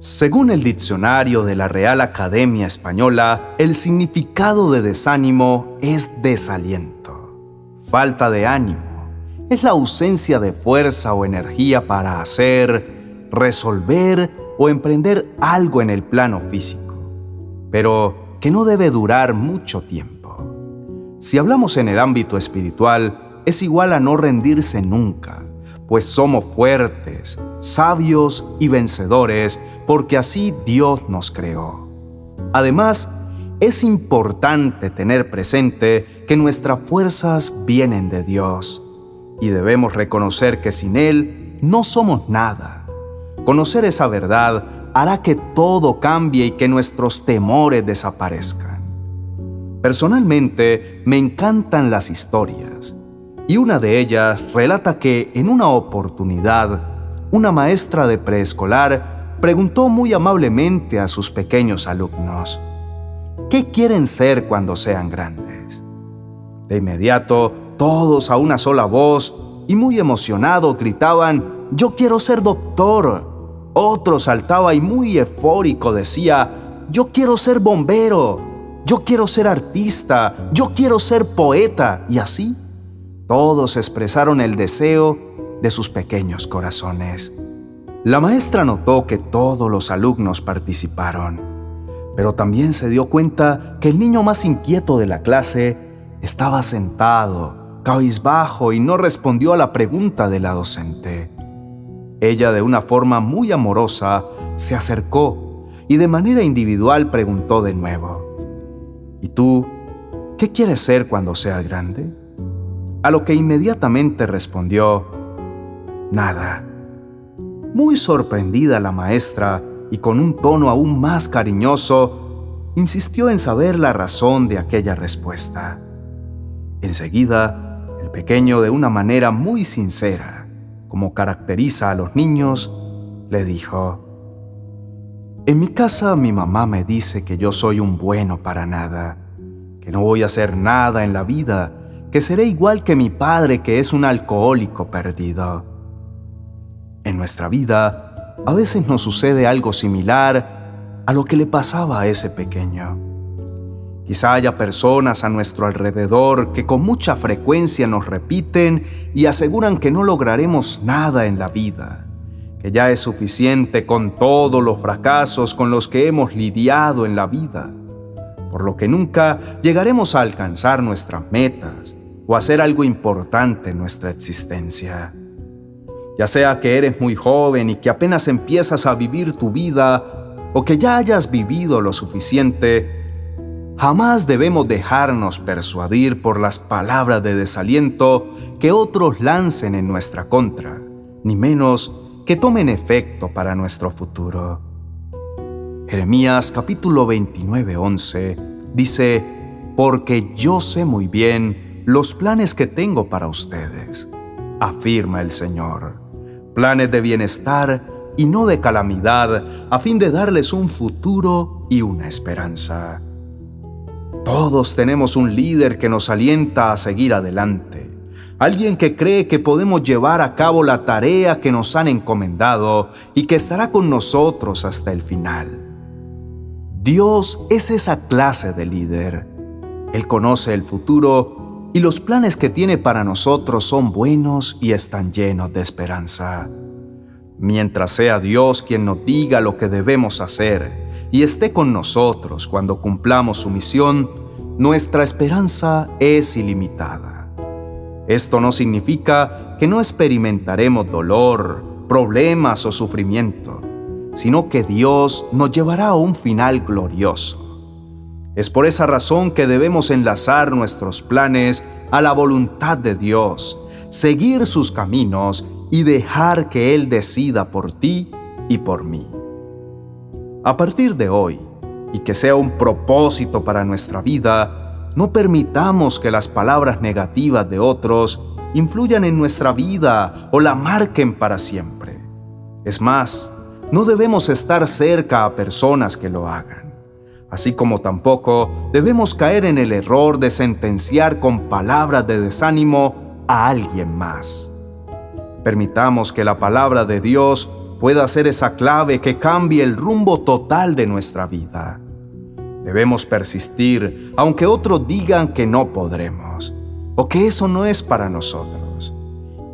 Según el diccionario de la Real Academia Española, el significado de desánimo es desaliento, falta de ánimo, es la ausencia de fuerza o energía para hacer, resolver o emprender algo en el plano físico, pero que no debe durar mucho tiempo. Si hablamos en el ámbito espiritual, es igual a no rendirse nunca, pues somos fuertes, sabios y vencedores, porque así Dios nos creó. Además, es importante tener presente que nuestras fuerzas vienen de Dios y debemos reconocer que sin Él no somos nada. Conocer esa verdad hará que todo cambie y que nuestros temores desaparezcan. Personalmente, me encantan las historias y una de ellas relata que en una oportunidad, una maestra de preescolar preguntó muy amablemente a sus pequeños alumnos, ¿qué quieren ser cuando sean grandes? De inmediato, todos a una sola voz y muy emocionados gritaban, yo quiero ser doctor. Otro saltaba y muy eufórico decía, yo quiero ser bombero, yo quiero ser artista, yo quiero ser poeta, y así todos expresaron el deseo de sus pequeños corazones. La maestra notó que todos los alumnos participaron, pero también se dio cuenta que el niño más inquieto de la clase estaba sentado, cabizbajo y no respondió a la pregunta de la docente. Ella de una forma muy amorosa se acercó y de manera individual preguntó de nuevo, ¿Y tú qué quieres ser cuando seas grande? A lo que inmediatamente respondió, Nada. Muy sorprendida la maestra y con un tono aún más cariñoso, insistió en saber la razón de aquella respuesta. Enseguida, el pequeño de una manera muy sincera, como caracteriza a los niños, le dijo, En mi casa mi mamá me dice que yo soy un bueno para nada, que no voy a hacer nada en la vida que seré igual que mi padre que es un alcohólico perdido. En nuestra vida, a veces nos sucede algo similar a lo que le pasaba a ese pequeño. Quizá haya personas a nuestro alrededor que con mucha frecuencia nos repiten y aseguran que no lograremos nada en la vida, que ya es suficiente con todos los fracasos con los que hemos lidiado en la vida, por lo que nunca llegaremos a alcanzar nuestras metas, o hacer algo importante en nuestra existencia. Ya sea que eres muy joven y que apenas empiezas a vivir tu vida o que ya hayas vivido lo suficiente, jamás debemos dejarnos persuadir por las palabras de desaliento que otros lancen en nuestra contra, ni menos que tomen efecto para nuestro futuro. Jeremías capítulo 29, 11 dice, porque yo sé muy bien los planes que tengo para ustedes, afirma el Señor. Planes de bienestar y no de calamidad, a fin de darles un futuro y una esperanza. Todos tenemos un líder que nos alienta a seguir adelante, alguien que cree que podemos llevar a cabo la tarea que nos han encomendado y que estará con nosotros hasta el final. Dios es esa clase de líder. Él conoce el futuro y los planes que tiene para nosotros son buenos y están llenos de esperanza. Mientras sea Dios quien nos diga lo que debemos hacer y esté con nosotros cuando cumplamos su misión, nuestra esperanza es ilimitada. Esto no significa que no experimentaremos dolor, problemas o sufrimiento, sino que Dios nos llevará a un final glorioso es por esa razón que debemos enlazar nuestros planes a la voluntad de Dios, seguir sus caminos y dejar que Él decida por ti y por mí. A partir de hoy, y que sea un propósito para nuestra vida, no permitamos que las palabras negativas de otros influyan en nuestra vida o la marquen para siempre. Es más, no debemos estar cerca a personas que lo hagan así como tampoco debemos caer en el error de sentenciar con palabras de desánimo a alguien más. Permitamos que la palabra de Dios pueda ser esa clave que cambie el rumbo total de nuestra vida. Debemos persistir aunque otros digan que no podremos o que eso no es para nosotros.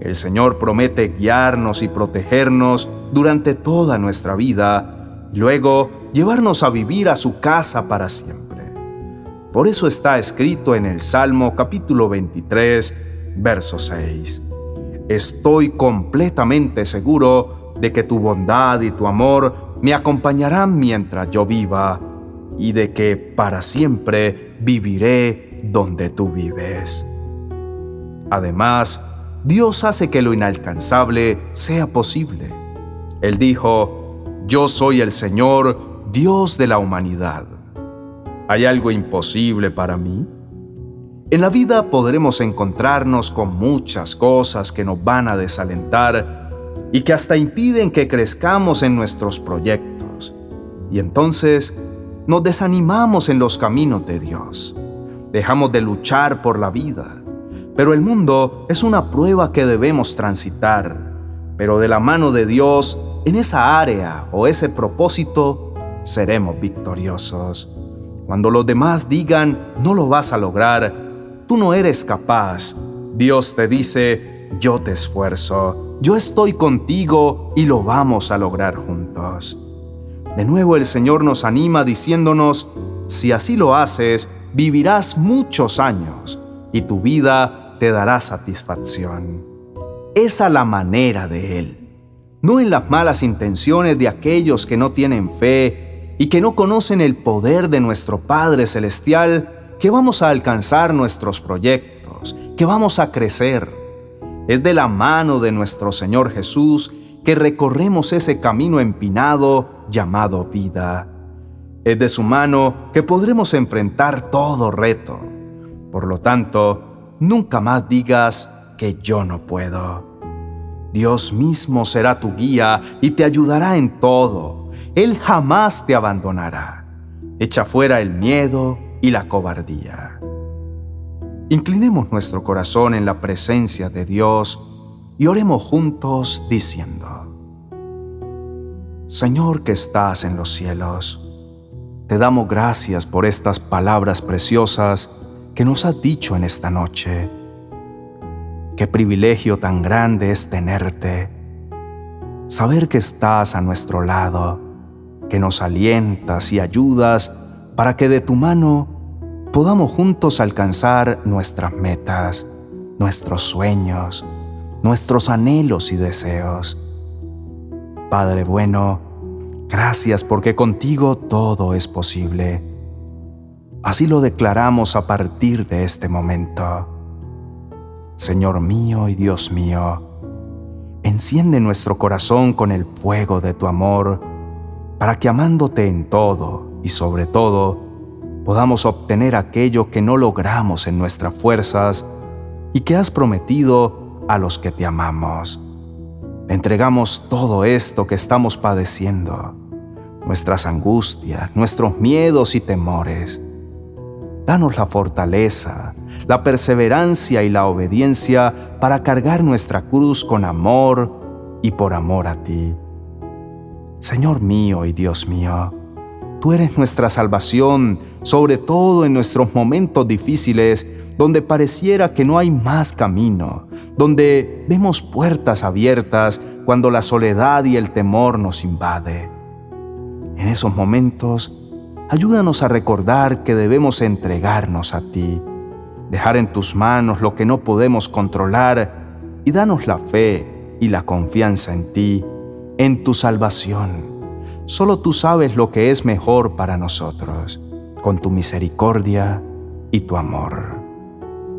El Señor promete guiarnos y protegernos durante toda nuestra vida y luego llevarnos a vivir a su casa para siempre. Por eso está escrito en el Salmo capítulo 23, verso 6. Estoy completamente seguro de que tu bondad y tu amor me acompañarán mientras yo viva y de que para siempre viviré donde tú vives. Además, Dios hace que lo inalcanzable sea posible. Él dijo, Yo soy el Señor, Dios de la humanidad. ¿Hay algo imposible para mí? En la vida podremos encontrarnos con muchas cosas que nos van a desalentar y que hasta impiden que crezcamos en nuestros proyectos. Y entonces nos desanimamos en los caminos de Dios. Dejamos de luchar por la vida. Pero el mundo es una prueba que debemos transitar. Pero de la mano de Dios, en esa área o ese propósito, seremos victoriosos. Cuando los demás digan, no lo vas a lograr, tú no eres capaz. Dios te dice, yo te esfuerzo, yo estoy contigo y lo vamos a lograr juntos. De nuevo el Señor nos anima diciéndonos, si así lo haces, vivirás muchos años y tu vida te dará satisfacción. Esa la manera de Él, no en las malas intenciones de aquellos que no tienen fe y que no conocen el poder de nuestro Padre Celestial, que vamos a alcanzar nuestros proyectos, que vamos a crecer. Es de la mano de nuestro Señor Jesús que recorremos ese camino empinado llamado vida. Es de su mano que podremos enfrentar todo reto. Por lo tanto, nunca más digas que yo no puedo. Dios mismo será tu guía y te ayudará en todo. Él jamás te abandonará. Echa fuera el miedo, y la cobardía. Inclinemos nuestro corazón en la presencia de Dios y oremos juntos diciendo, Señor que estás en los cielos, te damos gracias por estas palabras preciosas que nos has dicho en esta noche. Qué privilegio tan grande es tenerte, saber que estás a nuestro lado, que nos alientas y ayudas para que de tu mano podamos juntos alcanzar nuestras metas, nuestros sueños, nuestros anhelos y deseos. Padre bueno, gracias porque contigo todo es posible. Así lo declaramos a partir de este momento. Señor mío y Dios mío, enciende nuestro corazón con el fuego de tu amor, para que amándote en todo y sobre todo, podamos obtener aquello que no logramos en nuestras fuerzas y que has prometido a los que te amamos. entregamos todo esto que estamos padeciendo, nuestras angustias, nuestros miedos y temores. Danos la fortaleza, la perseverancia y la obediencia para cargar nuestra cruz con amor y por amor a ti. Señor mío y Dios mío, Tú eres nuestra salvación, sobre todo en nuestros momentos difíciles, donde pareciera que no hay más camino, donde vemos puertas abiertas cuando la soledad y el temor nos invade. En esos momentos, ayúdanos a recordar que debemos entregarnos a ti, dejar en tus manos lo que no podemos controlar y danos la fe y la confianza en ti, en tu salvación Solo tú sabes lo que es mejor para nosotros, con tu misericordia y tu amor.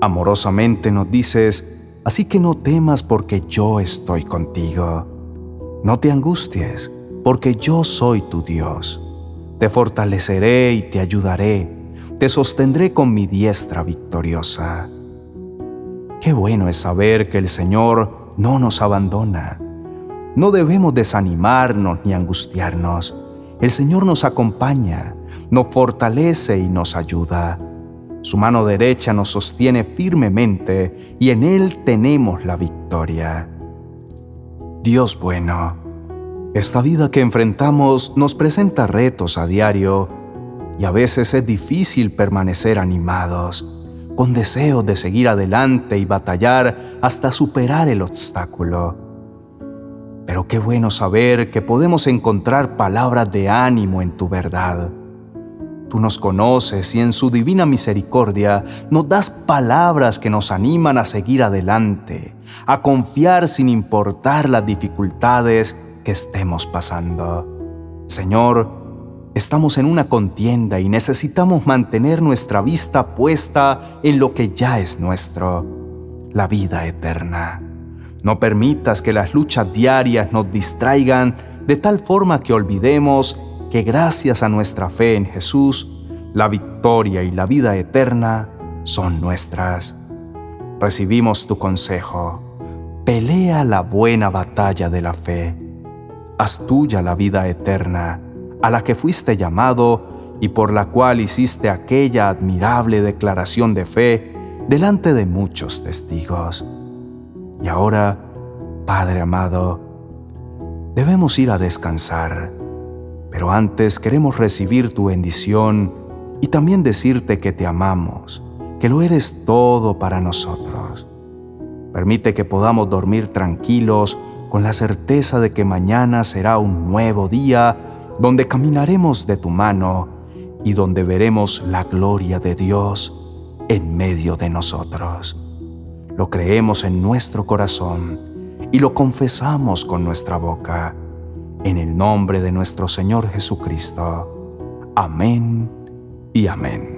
Amorosamente nos dices, así que no temas porque yo estoy contigo. No te angusties, porque yo soy tu Dios. Te fortaleceré y te ayudaré, te sostendré con mi diestra victoriosa. Qué bueno es saber que el Señor no nos abandona no debemos desanimarnos ni angustiarnos. El Señor nos acompaña, nos fortalece y nos ayuda. Su mano derecha nos sostiene firmemente y en Él tenemos la victoria. Dios bueno, Esta vida que enfrentamos nos presenta retos a diario y a veces es difícil permanecer animados, con deseo de seguir adelante y batallar hasta superar el obstáculo. Pero qué bueno saber que podemos encontrar palabras de ánimo en tu verdad. Tú nos conoces y en su divina misericordia nos das palabras que nos animan a seguir adelante, a confiar sin importar las dificultades que estemos pasando. Señor, estamos en una contienda y necesitamos mantener nuestra vista puesta en lo que ya es nuestro, la vida eterna. No permitas que las luchas diarias nos distraigan de tal forma que olvidemos que gracias a nuestra fe en Jesús, la victoria y la vida eterna son nuestras. Recibimos tu consejo. Pelea la buena batalla de la fe haz tuya la vida eterna, a la que fuiste llamado y por la cual hiciste aquella admirable declaración de fe delante de muchos testigos. Y ahora, Padre amado, debemos ir a descansar, pero antes queremos recibir tu bendición y también decirte que te amamos, que lo eres todo para nosotros. Permite que podamos dormir tranquilos con la certeza de que mañana será un nuevo día donde caminaremos de tu mano y donde veremos la gloria de Dios en medio de nosotros. Lo creemos en nuestro corazón y lo confesamos con nuestra boca. En el nombre de nuestro Señor Jesucristo. Amén y amén.